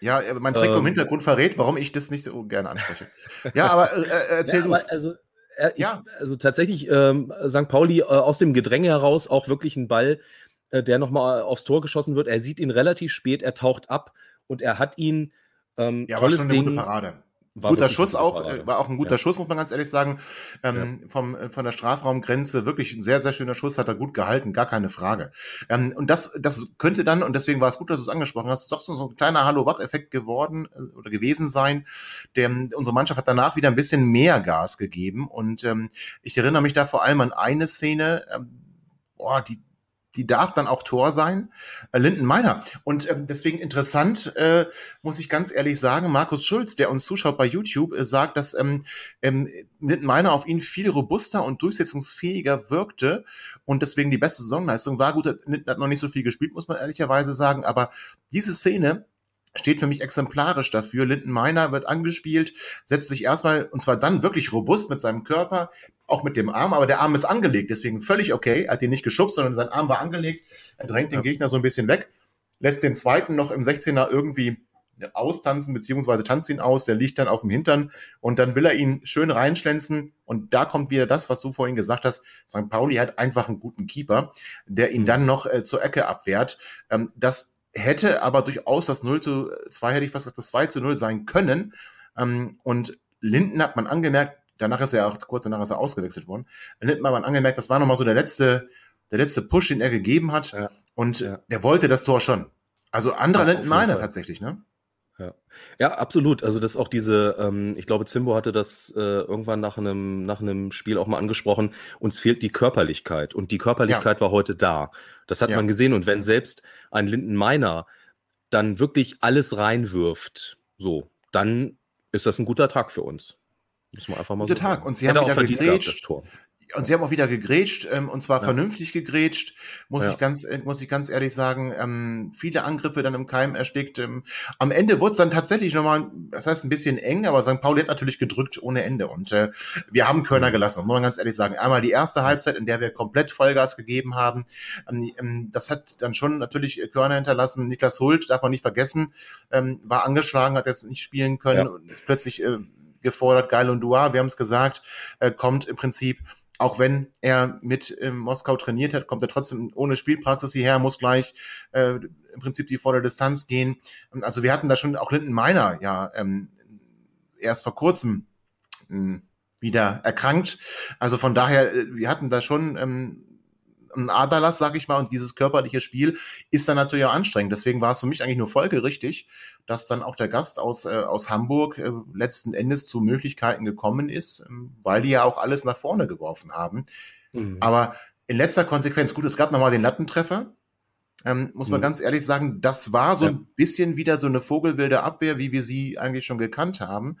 Ja, mein Trick ähm, im Hintergrund verrät, warum ich das nicht so gerne anspreche. Ja, aber äh, äh erzähl ja, du also, äh, ja. also tatsächlich ähm, St. Pauli äh, aus dem Gedränge heraus auch wirklich ein Ball, äh, der nochmal aufs Tor geschossen wird. Er sieht ihn relativ spät, er taucht ab und er hat ihn ähm, ja, tolles Ding. Gute Parade. War guter Schuss auch, Parade. war auch ein guter ja. Schuss, muss man ganz ehrlich sagen. Ähm, ja. vom, von der Strafraumgrenze wirklich ein sehr, sehr schöner Schuss, hat er gut gehalten, gar keine Frage. Ähm, und das, das könnte dann, und deswegen war es gut, dass du es angesprochen hast, doch so, so ein kleiner Hallo-Wach-Effekt geworden äh, oder gewesen sein. Der, unsere Mannschaft hat danach wieder ein bisschen mehr Gas gegeben. Und ähm, ich erinnere mich da vor allem an eine Szene, ähm, boah, die, die darf dann auch Tor sein. Äh, Linden Meiner. Und ähm, deswegen interessant, äh, muss ich ganz ehrlich sagen, Markus Schulz, der uns zuschaut bei YouTube, äh, sagt, dass ähm, ähm, Linden Meiner auf ihn viel robuster und durchsetzungsfähiger wirkte und deswegen die beste Saisonleistung war. Gut, Linden hat noch nicht so viel gespielt, muss man ehrlicherweise sagen, aber diese Szene steht für mich exemplarisch dafür. Linden Meiner wird angespielt, setzt sich erstmal, und zwar dann wirklich robust mit seinem Körper, auch mit dem Arm, aber der Arm ist angelegt, deswegen völlig okay. Er hat ihn nicht geschubst, sondern sein Arm war angelegt. Er drängt den Gegner so ein bisschen weg, lässt den zweiten noch im 16er irgendwie austanzen, beziehungsweise tanzt ihn aus, der liegt dann auf dem Hintern und dann will er ihn schön reinschlänzen und da kommt wieder das, was du vorhin gesagt hast. St. Pauli hat einfach einen guten Keeper, der ihn dann noch äh, zur Ecke abwehrt. Ähm, das hätte aber durchaus das 0 zu 2, hätte ich fast gesagt, das 2 zu 0 sein können. Ähm, und Linden hat man angemerkt, danach ist er auch, kurz danach ist er ausgewechselt worden. Linden hat man angemerkt, das war nochmal so der letzte, der letzte Push, den er gegeben hat. Ja. Und ja. der wollte das Tor schon. Also anderer ja, meiner tatsächlich, ne? Ja. ja, absolut. Also das ist auch diese, ähm, ich glaube, Zimbo hatte das äh, irgendwann nach einem, nach einem Spiel auch mal angesprochen, uns fehlt die Körperlichkeit und die Körperlichkeit ja. war heute da. Das hat ja. man gesehen und wenn selbst ein Linden Meiner dann wirklich alles reinwirft, so, dann ist das ein guter Tag für uns. Muss man einfach mal Guter so Tag. Und sie haben wieder gegrätscht. Und sie haben auch wieder gegrätscht, ähm, und zwar ja. vernünftig gegrätscht, muss ja. ich ganz, äh, muss ich ganz ehrlich sagen, ähm, viele Angriffe dann im Keim erstickt. Ähm, am Ende wurde es dann tatsächlich nochmal, das heißt ein bisschen eng, aber St. Pauli hat natürlich gedrückt ohne Ende. Und äh, wir haben Körner gelassen, muss man ganz ehrlich sagen. Einmal die erste Halbzeit, in der wir komplett Vollgas gegeben haben. Ähm, ähm das hat dann schon natürlich Körner hinterlassen. Niklas Hult, darf man nicht vergessen, ähm, war angeschlagen, hat jetzt nicht spielen können ja. und ist plötzlich äh, gefordert. Geil und Dua, wir haben es gesagt, äh, kommt im Prinzip auch wenn er mit ähm, Moskau trainiert hat, kommt er trotzdem ohne Spielpraxis hierher, muss gleich äh, im Prinzip die volle Distanz gehen. Also wir hatten da schon auch Linden Meiner ja ähm, erst vor kurzem ähm, wieder erkrankt. Also von daher, äh, wir hatten da schon ähm, ein Aderlass, sag ich mal, und dieses körperliche Spiel ist dann natürlich auch anstrengend. Deswegen war es für mich eigentlich nur folgerichtig, dass dann auch der Gast aus, äh, aus Hamburg äh, letzten Endes zu Möglichkeiten gekommen ist, ähm, weil die ja auch alles nach vorne geworfen haben. Mhm. Aber in letzter Konsequenz, gut, es gab nochmal den Lattentreffer, ähm, muss man mhm. ganz ehrlich sagen, das war so ja. ein bisschen wieder so eine vogelwilde Abwehr, wie wir sie eigentlich schon gekannt haben.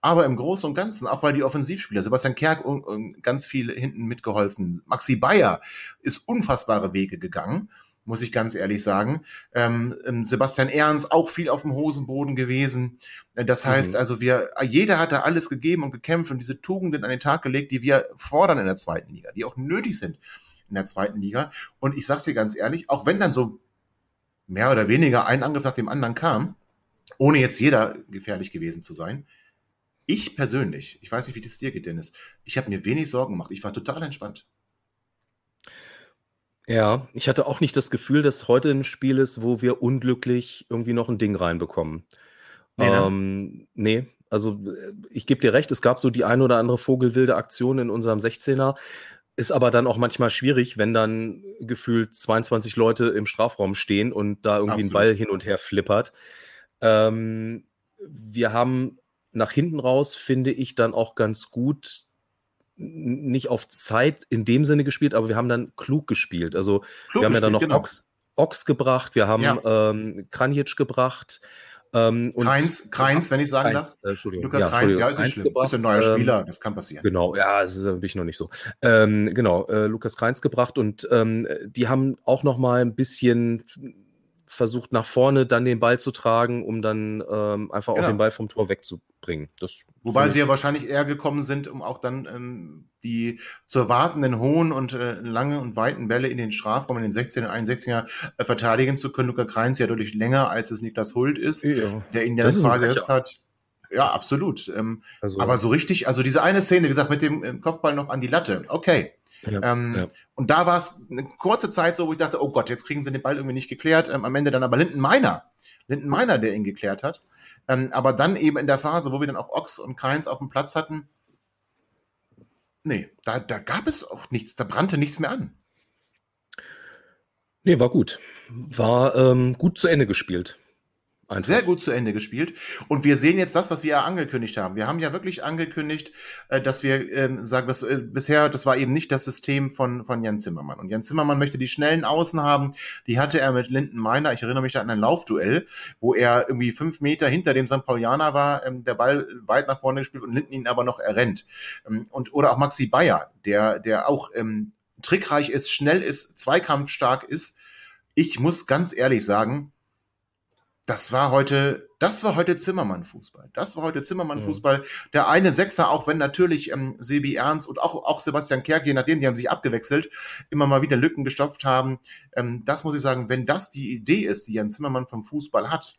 Aber im Großen und Ganzen, auch weil die Offensivspieler, Sebastian Kerk und, und ganz viel hinten mitgeholfen, Maxi Bayer ist unfassbare Wege gegangen, muss ich ganz ehrlich sagen. Ähm, ähm Sebastian Ernst auch viel auf dem Hosenboden gewesen. Äh, das heißt mhm. also, wir, jeder hat da alles gegeben und gekämpft und diese Tugenden an den Tag gelegt, die wir fordern in der zweiten Liga, die auch nötig sind in der zweiten Liga. Und ich sag's dir ganz ehrlich, auch wenn dann so mehr oder weniger ein Angriff nach dem anderen kam, ohne jetzt jeder gefährlich gewesen zu sein, ich persönlich, ich weiß nicht, wie das dir geht, Dennis, ich habe mir wenig Sorgen gemacht. Ich war total entspannt. Ja, ich hatte auch nicht das Gefühl, dass heute ein Spiel ist, wo wir unglücklich irgendwie noch ein Ding reinbekommen. Nee, ne? ähm, nee also äh, ich gebe dir recht, es gab so die ein oder andere vogelwilde Aktion in unserem 16er. Ist aber dann auch manchmal schwierig, wenn dann gefühlt 22 Leute im Strafraum stehen und da irgendwie Absolut. ein Ball hin und her flippert. Ähm, wir haben nach hinten raus finde ich dann auch ganz gut nicht auf Zeit in dem Sinne gespielt, aber wir haben dann klug gespielt. Also klug wir haben ja dann noch genau. Ox, Ox, gebracht, wir haben ja. ähm, Kranjic gebracht. Ähm, Kreins, Kreins, wenn ich sagen Kreins, darf. Äh, Entschuldigung. Luca ja, Kreins, ja, ist nicht schlimm. Gebracht, ist ein neuer ähm, Spieler, das kann passieren. Genau, ja, das bin ich noch nicht so. Ähm, genau, äh, Lukas Kreins gebracht und ähm, die haben auch noch mal ein bisschen versucht nach vorne dann den Ball zu tragen, um dann ähm, einfach genau. auch den Ball vom Tor wegzubringen. Das Wobei sie ja wahrscheinlich eher gekommen sind, um auch dann ähm, die zu erwartenden hohen und äh, langen und weiten Bälle in den Strafraum in den 16 und 61er äh, verteidigen zu können. Luca Kreins ja deutlich länger, als es Niklas Hult ist, ja. der ihn dann quasi erst hat. Ja, absolut. Ähm, also, aber so richtig, also diese eine Szene, gesagt, mit dem äh, Kopfball noch an die Latte, okay. Ja, ähm, ja. Und da war es eine kurze Zeit so, wo ich dachte, oh Gott, jetzt kriegen sie den Ball irgendwie nicht geklärt. Ähm, am Ende dann aber Linden Meiner, Linden Meiner, der ihn geklärt hat. Ähm, aber dann eben in der Phase, wo wir dann auch Ochs und Kreins auf dem Platz hatten, nee, da, da gab es auch nichts, da brannte nichts mehr an. Nee, war gut. War ähm, gut zu Ende gespielt. Einfach. Sehr gut zu Ende gespielt. Und wir sehen jetzt das, was wir ja angekündigt haben. Wir haben ja wirklich angekündigt, äh, dass wir ähm, sagen, dass äh, bisher, das war eben nicht das System von, von Jan Zimmermann. Und Jan Zimmermann möchte die schnellen Außen haben. Die hatte er mit Linden Meiner. Ich erinnere mich da an ein Laufduell, wo er irgendwie fünf Meter hinter dem St. Paulianer war, ähm, der Ball weit nach vorne gespielt und Linden ihn aber noch errennt. Ähm, und, oder auch Maxi Bayer, der, der auch ähm, trickreich ist, schnell ist, zweikampfstark ist. Ich muss ganz ehrlich sagen, das war heute, das war heute Zimmermann-Fußball. Das war heute Zimmermann-Fußball. Mhm. Der eine Sechser, auch wenn natürlich ähm, Sebi Ernst und auch, auch Sebastian Kerk, je nachdem, die haben sich abgewechselt, immer mal wieder Lücken gestopft haben. Ähm, das muss ich sagen, wenn das die Idee ist, die Jan Zimmermann vom Fußball hat,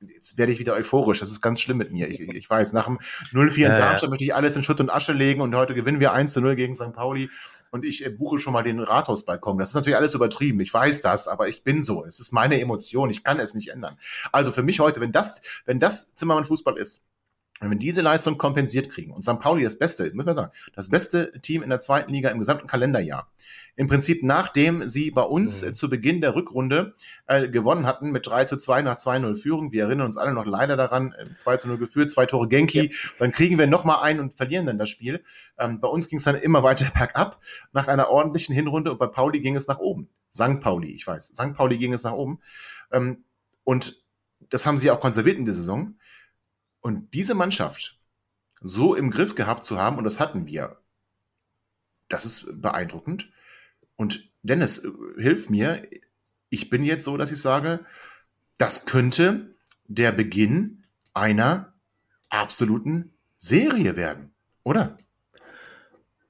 jetzt werde ich wieder euphorisch. Das ist ganz schlimm mit mir. Ich, ich weiß, nach dem 0-4 in ja, Darmstadt ja. möchte ich alles in Schutt und Asche legen und heute gewinnen wir 1 0 gegen St. Pauli und ich äh, buche schon mal den Rathausbalkon. Das ist natürlich alles übertrieben. Ich weiß das, aber ich bin so. Es ist meine Emotion. Ich kann es nicht ändern. Also für mich heute, wenn das, wenn das Zimmermann Fußball ist, wenn wir diese Leistung kompensiert kriegen und St. Pauli das Beste, muss man sagen, das beste Team in der zweiten Liga im gesamten Kalenderjahr, im Prinzip nachdem sie bei uns mhm. zu Beginn der Rückrunde äh, gewonnen hatten mit 3 zu 2 nach 2-0 Führung. Wir erinnern uns alle noch leider daran, 2 äh, zu 0 geführt, zwei Tore Genki. Ja. Dann kriegen wir nochmal ein und verlieren dann das Spiel. Ähm, bei uns ging es dann immer weiter bergab nach einer ordentlichen Hinrunde und bei Pauli ging es nach oben. St. Pauli, ich weiß. St. Pauli ging es nach oben. Ähm, und das haben sie auch konserviert in der Saison. Und diese Mannschaft so im Griff gehabt zu haben, und das hatten wir, das ist beeindruckend. Und Dennis, äh, hilf mir. Ich bin jetzt so, dass ich sage, das könnte der Beginn einer absoluten Serie werden, oder?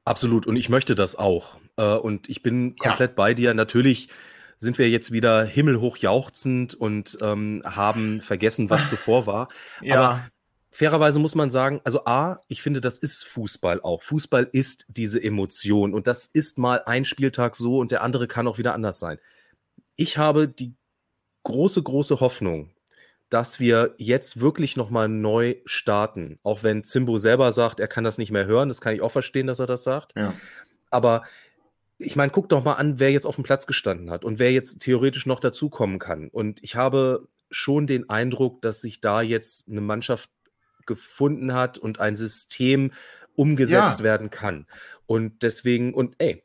Absolut. Und ich möchte das auch. Äh, und ich bin komplett ja. bei dir. Natürlich sind wir jetzt wieder himmelhoch jauchzend und ähm, haben vergessen, was zuvor war. Ja. Aber fairerweise muss man sagen, also A, ich finde, das ist Fußball auch. Fußball ist diese Emotion und das ist mal ein Spieltag so und der andere kann auch wieder anders sein. Ich habe die große, große Hoffnung, dass wir jetzt wirklich nochmal neu starten. Auch wenn Zimbo selber sagt, er kann das nicht mehr hören, das kann ich auch verstehen, dass er das sagt. Ja. Aber ich meine, guck doch mal an, wer jetzt auf dem Platz gestanden hat und wer jetzt theoretisch noch dazukommen kann. Und ich habe schon den Eindruck, dass sich da jetzt eine Mannschaft gefunden hat und ein System umgesetzt ja. werden kann. Und deswegen, und ey,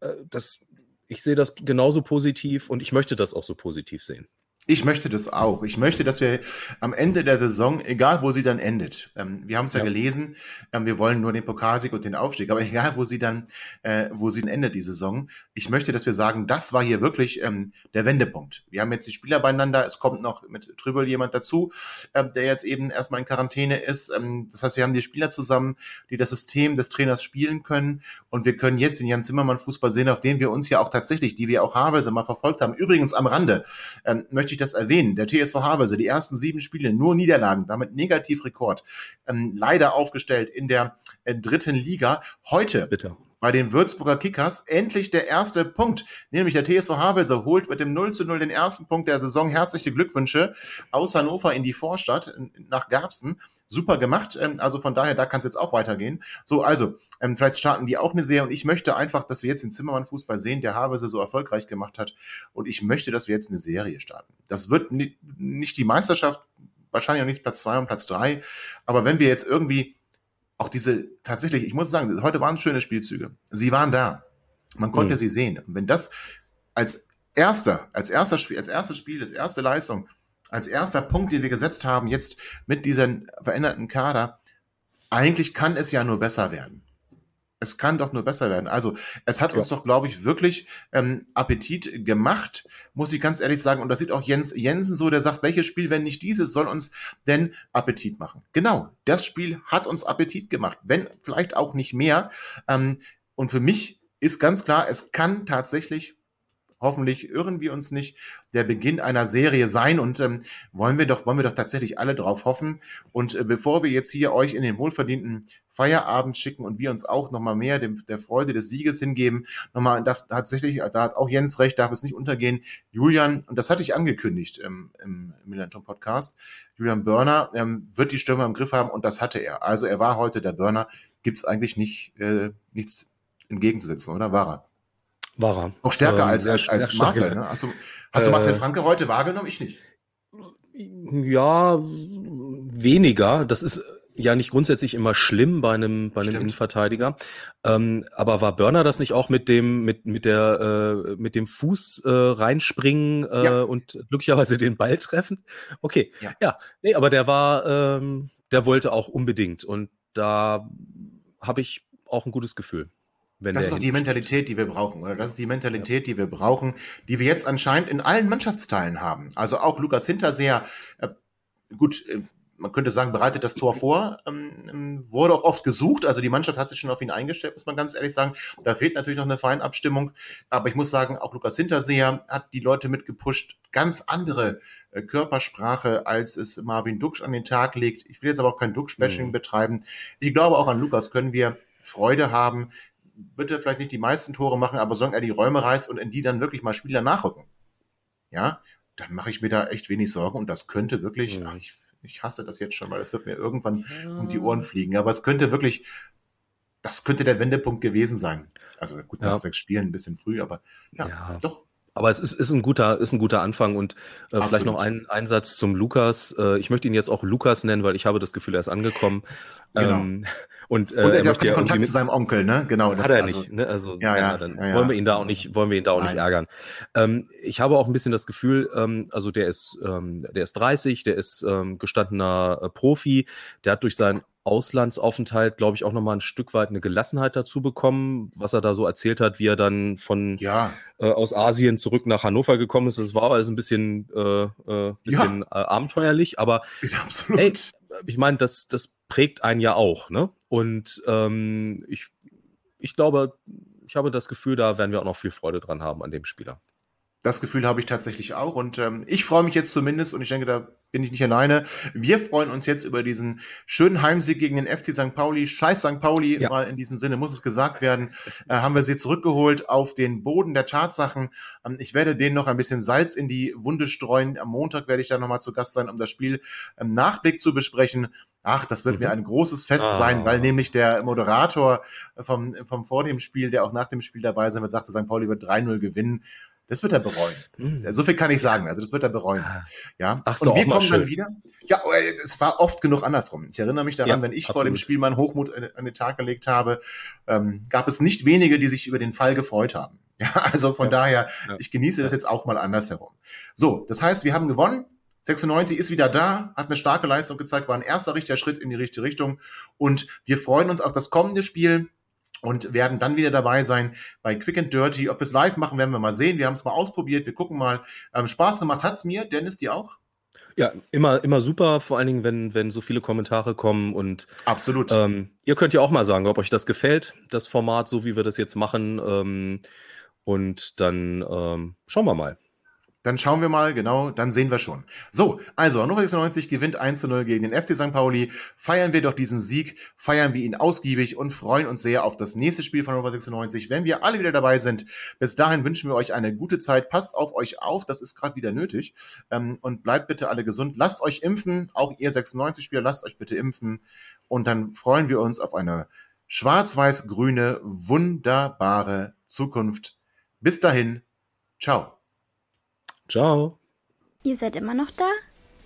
äh, das, ich sehe das genauso positiv und ich möchte das auch so positiv sehen. Ich möchte das auch. Ich möchte, dass wir am Ende der Saison, egal wo sie dann endet, ähm, wir haben es ja, ja, gelesen, ähm, wir wollen nur den Pokalsieg und den Aufstieg, aber egal wo sie dann, äh, wo sie dann endet die Saison, ich möchte, dass wir sagen, das war hier wirklich ähm, der Wendepunkt. Wir haben jetzt die Spieler beieinander, es kommt noch mit Trübel jemand dazu, äh, der jetzt eben erstmal in Quarantäne ist. Ähm, das heißt, wir haben die Spieler zusammen, die das System des Trainers spielen können und wir können jetzt den Jan Zimmermann Fußball sehen, auf den wir uns ja auch tatsächlich, die wir auch Havelse mal verfolgt haben. Übrigens am Rande ähm, möchte möchte ich das erwähnen. Der TSV Havelse, die ersten sieben Spiele nur Niederlagen, damit Negativrekord, ähm, leider aufgestellt in der äh, dritten Liga. Heute Bitte bei den Würzburger Kickers endlich der erste Punkt, nämlich der TSV Havelse holt mit dem 0 zu 0 den ersten Punkt der Saison. Herzliche Glückwünsche aus Hannover in die Vorstadt nach Garbsen. Super gemacht. Ähm, also von daher, da kann es jetzt auch weitergehen. So, also, ähm, vielleicht starten die auch eine Serie und ich möchte einfach, dass wir jetzt den Zimmermann-Fußball sehen, der Havelse so erfolgreich gemacht hat. Und ich möchte, dass wir jetzt eine Serie starten. Das wird nicht die Meisterschaft, wahrscheinlich auch nicht Platz zwei und Platz drei. Aber wenn wir jetzt irgendwie auch diese, tatsächlich, ich muss sagen, heute waren schöne Spielzüge. Sie waren da. Man konnte mhm. sie sehen. Und wenn das als erster, als erster Spiel, als erstes Spiel, als erste Leistung, als erster Punkt, den wir gesetzt haben, jetzt mit diesem veränderten Kader, eigentlich kann es ja nur besser werden es kann doch nur besser werden. Also es hat ja. uns doch, glaube ich, wirklich ähm, Appetit gemacht, muss ich ganz ehrlich sagen. Und das sieht auch Jens Jensen so, der sagt, welches Spiel, wenn nicht dieses, soll uns denn Appetit machen? Genau, das Spiel hat uns Appetit gemacht, wenn vielleicht auch nicht mehr. Ähm, und für mich ist ganz klar, es kann tatsächlich hoffentlich irren wir uns nicht, der Beginn einer Serie sein und ähm, wollen wir doch, wollen wir doch tatsächlich alle drauf hoffen. Und äh, bevor wir jetzt hier euch in den wohlverdienten Feierabend schicken und wir uns auch nochmal mehr dem, der Freude des Sieges hingeben, nochmal darf, tatsächlich, da hat auch Jens recht, darf es nicht untergehen. Julian, und das hatte ich angekündigt ähm, im Millanton Podcast, Julian Börner ähm, wird die Stürmer im Griff haben und das hatte er. Also er war heute der Börner, gibt's eigentlich nicht, äh, nichts entgegenzusetzen, oder war er? War er. Auch stärker ähm, als, als, als Marcel. Ne? Hast du, hast du Marcel äh, Franke heute wahrgenommen? Ich nicht. Ja, weniger. Das ist ja nicht grundsätzlich immer schlimm bei einem bei einem Innenverteidiger. Ähm, aber war Burner das nicht auch mit dem mit mit der äh, mit dem Fuß äh, reinspringen äh, ja. und glücklicherweise den Ball treffen? Okay, ja, ja. nee, aber der war ähm, der wollte auch unbedingt und da habe ich auch ein gutes Gefühl. Das ist doch die Mentalität, die wir brauchen, oder? Das ist die Mentalität, die wir brauchen, die wir jetzt anscheinend in allen Mannschaftsteilen haben. Also auch Lukas Hinterseher, äh, gut, äh, man könnte sagen, bereitet das Tor vor, ähm, wurde auch oft gesucht. Also die Mannschaft hat sich schon auf ihn eingestellt, muss man ganz ehrlich sagen. Da fehlt natürlich noch eine Feinabstimmung. Aber ich muss sagen, auch Lukas Hinterseher hat die Leute mitgepusht. Ganz andere äh, Körpersprache, als es Marvin Duksch an den Tag legt. Ich will jetzt aber auch kein Duksch-Bashing mhm. betreiben. Ich glaube, auch an Lukas können wir Freude haben. Bitte vielleicht nicht die meisten Tore machen, aber solange er die Räume reißt und in die dann wirklich mal Spieler nachrücken. Ja, dann mache ich mir da echt wenig Sorgen und das könnte wirklich, mhm. ach, ich, ich hasse das jetzt schon, weil das wird mir irgendwann ja. um die Ohren fliegen, aber es könnte wirklich, das könnte der Wendepunkt gewesen sein. Also gut, nach ja. sechs Spielen ein bisschen früh, aber ja, ja. doch, aber es ist, ist, ein guter, ist ein guter Anfang und äh, vielleicht noch ein Einsatz zum Lukas. Äh, ich möchte ihn jetzt auch Lukas nennen, weil ich habe das Gefühl, er ist angekommen. Genau. Ähm, und, äh, und er, hat ja Kontakt zu seinem Onkel, ne? Genau. Hat er also, nicht. Ne? Also ja, ja, dann ja, wollen wir ihn da auch nicht, wollen wir ihn da auch Nein. nicht ärgern. Ähm, ich habe auch ein bisschen das Gefühl, ähm, also der ist, ähm, der ist 30, der ist ähm, gestandener äh, Profi, der hat durch sein Auslandsaufenthalt, glaube ich, auch nochmal ein Stück weit eine Gelassenheit dazu bekommen, was er da so erzählt hat, wie er dann von ja. äh, aus Asien zurück nach Hannover gekommen ist. Das war alles ein bisschen, äh, äh, bisschen ja. äh, abenteuerlich, aber. Ey, ich meine, das, das prägt einen ja auch, ne? Und ähm, ich, ich glaube, ich habe das Gefühl, da werden wir auch noch viel Freude dran haben an dem Spieler. Das Gefühl habe ich tatsächlich auch und ähm, ich freue mich jetzt zumindest und ich denke, da bin ich nicht alleine. Wir freuen uns jetzt über diesen schönen Heimsieg gegen den FC St. Pauli. Scheiß St. Pauli, ja. mal in diesem Sinne muss es gesagt werden. Äh, haben wir sie zurückgeholt auf den Boden der Tatsachen. Ähm, ich werde denen noch ein bisschen Salz in die Wunde streuen. Am Montag werde ich da nochmal zu Gast sein, um das Spiel im Nachblick zu besprechen. Ach, das wird mhm. mir ein großes Fest ah. sein, weil nämlich der Moderator vom, vom vor dem Spiel, der auch nach dem Spiel dabei sein wird, sagte, St. Pauli wird 3-0 gewinnen. Das wird er bereuen. Hm. So viel kann ich sagen. Also das wird er bereuen. Ah. Ja. Ach so, und wir kommen dann wieder. Ja, oh, es war oft genug andersrum. Ich erinnere mich daran, ja, wenn ich absolut. vor dem Spiel meinen Hochmut an den Tag gelegt habe, ähm, gab es nicht wenige, die sich über den Fall gefreut haben. Ja, also von ja. daher, ja. ich genieße das jetzt auch mal andersherum. So, das heißt, wir haben gewonnen. 96 ist wieder da, hat eine starke Leistung gezeigt, war ein erster richtiger Schritt in die richtige Richtung. Und wir freuen uns auf das kommende Spiel und werden dann wieder dabei sein bei Quick and Dirty. Ob wir es live machen, werden wir mal sehen. Wir haben es mal ausprobiert. Wir gucken mal. Ähm, Spaß gemacht hat's mir. Dennis, dir auch? Ja, immer, immer super, vor allen Dingen, wenn, wenn so viele Kommentare kommen und absolut. Ähm, ihr könnt ja auch mal sagen, ob euch das gefällt, das Format, so wie wir das jetzt machen. Ähm, und dann ähm, schauen wir mal. Dann schauen wir mal, genau, dann sehen wir schon. So, also Hannover 96 gewinnt 1 zu 0 gegen den FC St. Pauli. Feiern wir doch diesen Sieg, feiern wir ihn ausgiebig und freuen uns sehr auf das nächste Spiel von Hannover 96, wenn wir alle wieder dabei sind. Bis dahin wünschen wir euch eine gute Zeit. Passt auf euch auf, das ist gerade wieder nötig. Ähm, und bleibt bitte alle gesund. Lasst euch impfen, auch ihr 96-Spieler, lasst euch bitte impfen. Und dann freuen wir uns auf eine schwarz-weiß-grüne, wunderbare Zukunft. Bis dahin, ciao. Ciao. Ihr seid immer noch da?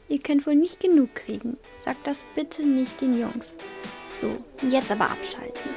Ihr könnt wohl nicht genug kriegen. Sagt das bitte nicht den Jungs. So, jetzt aber abschalten.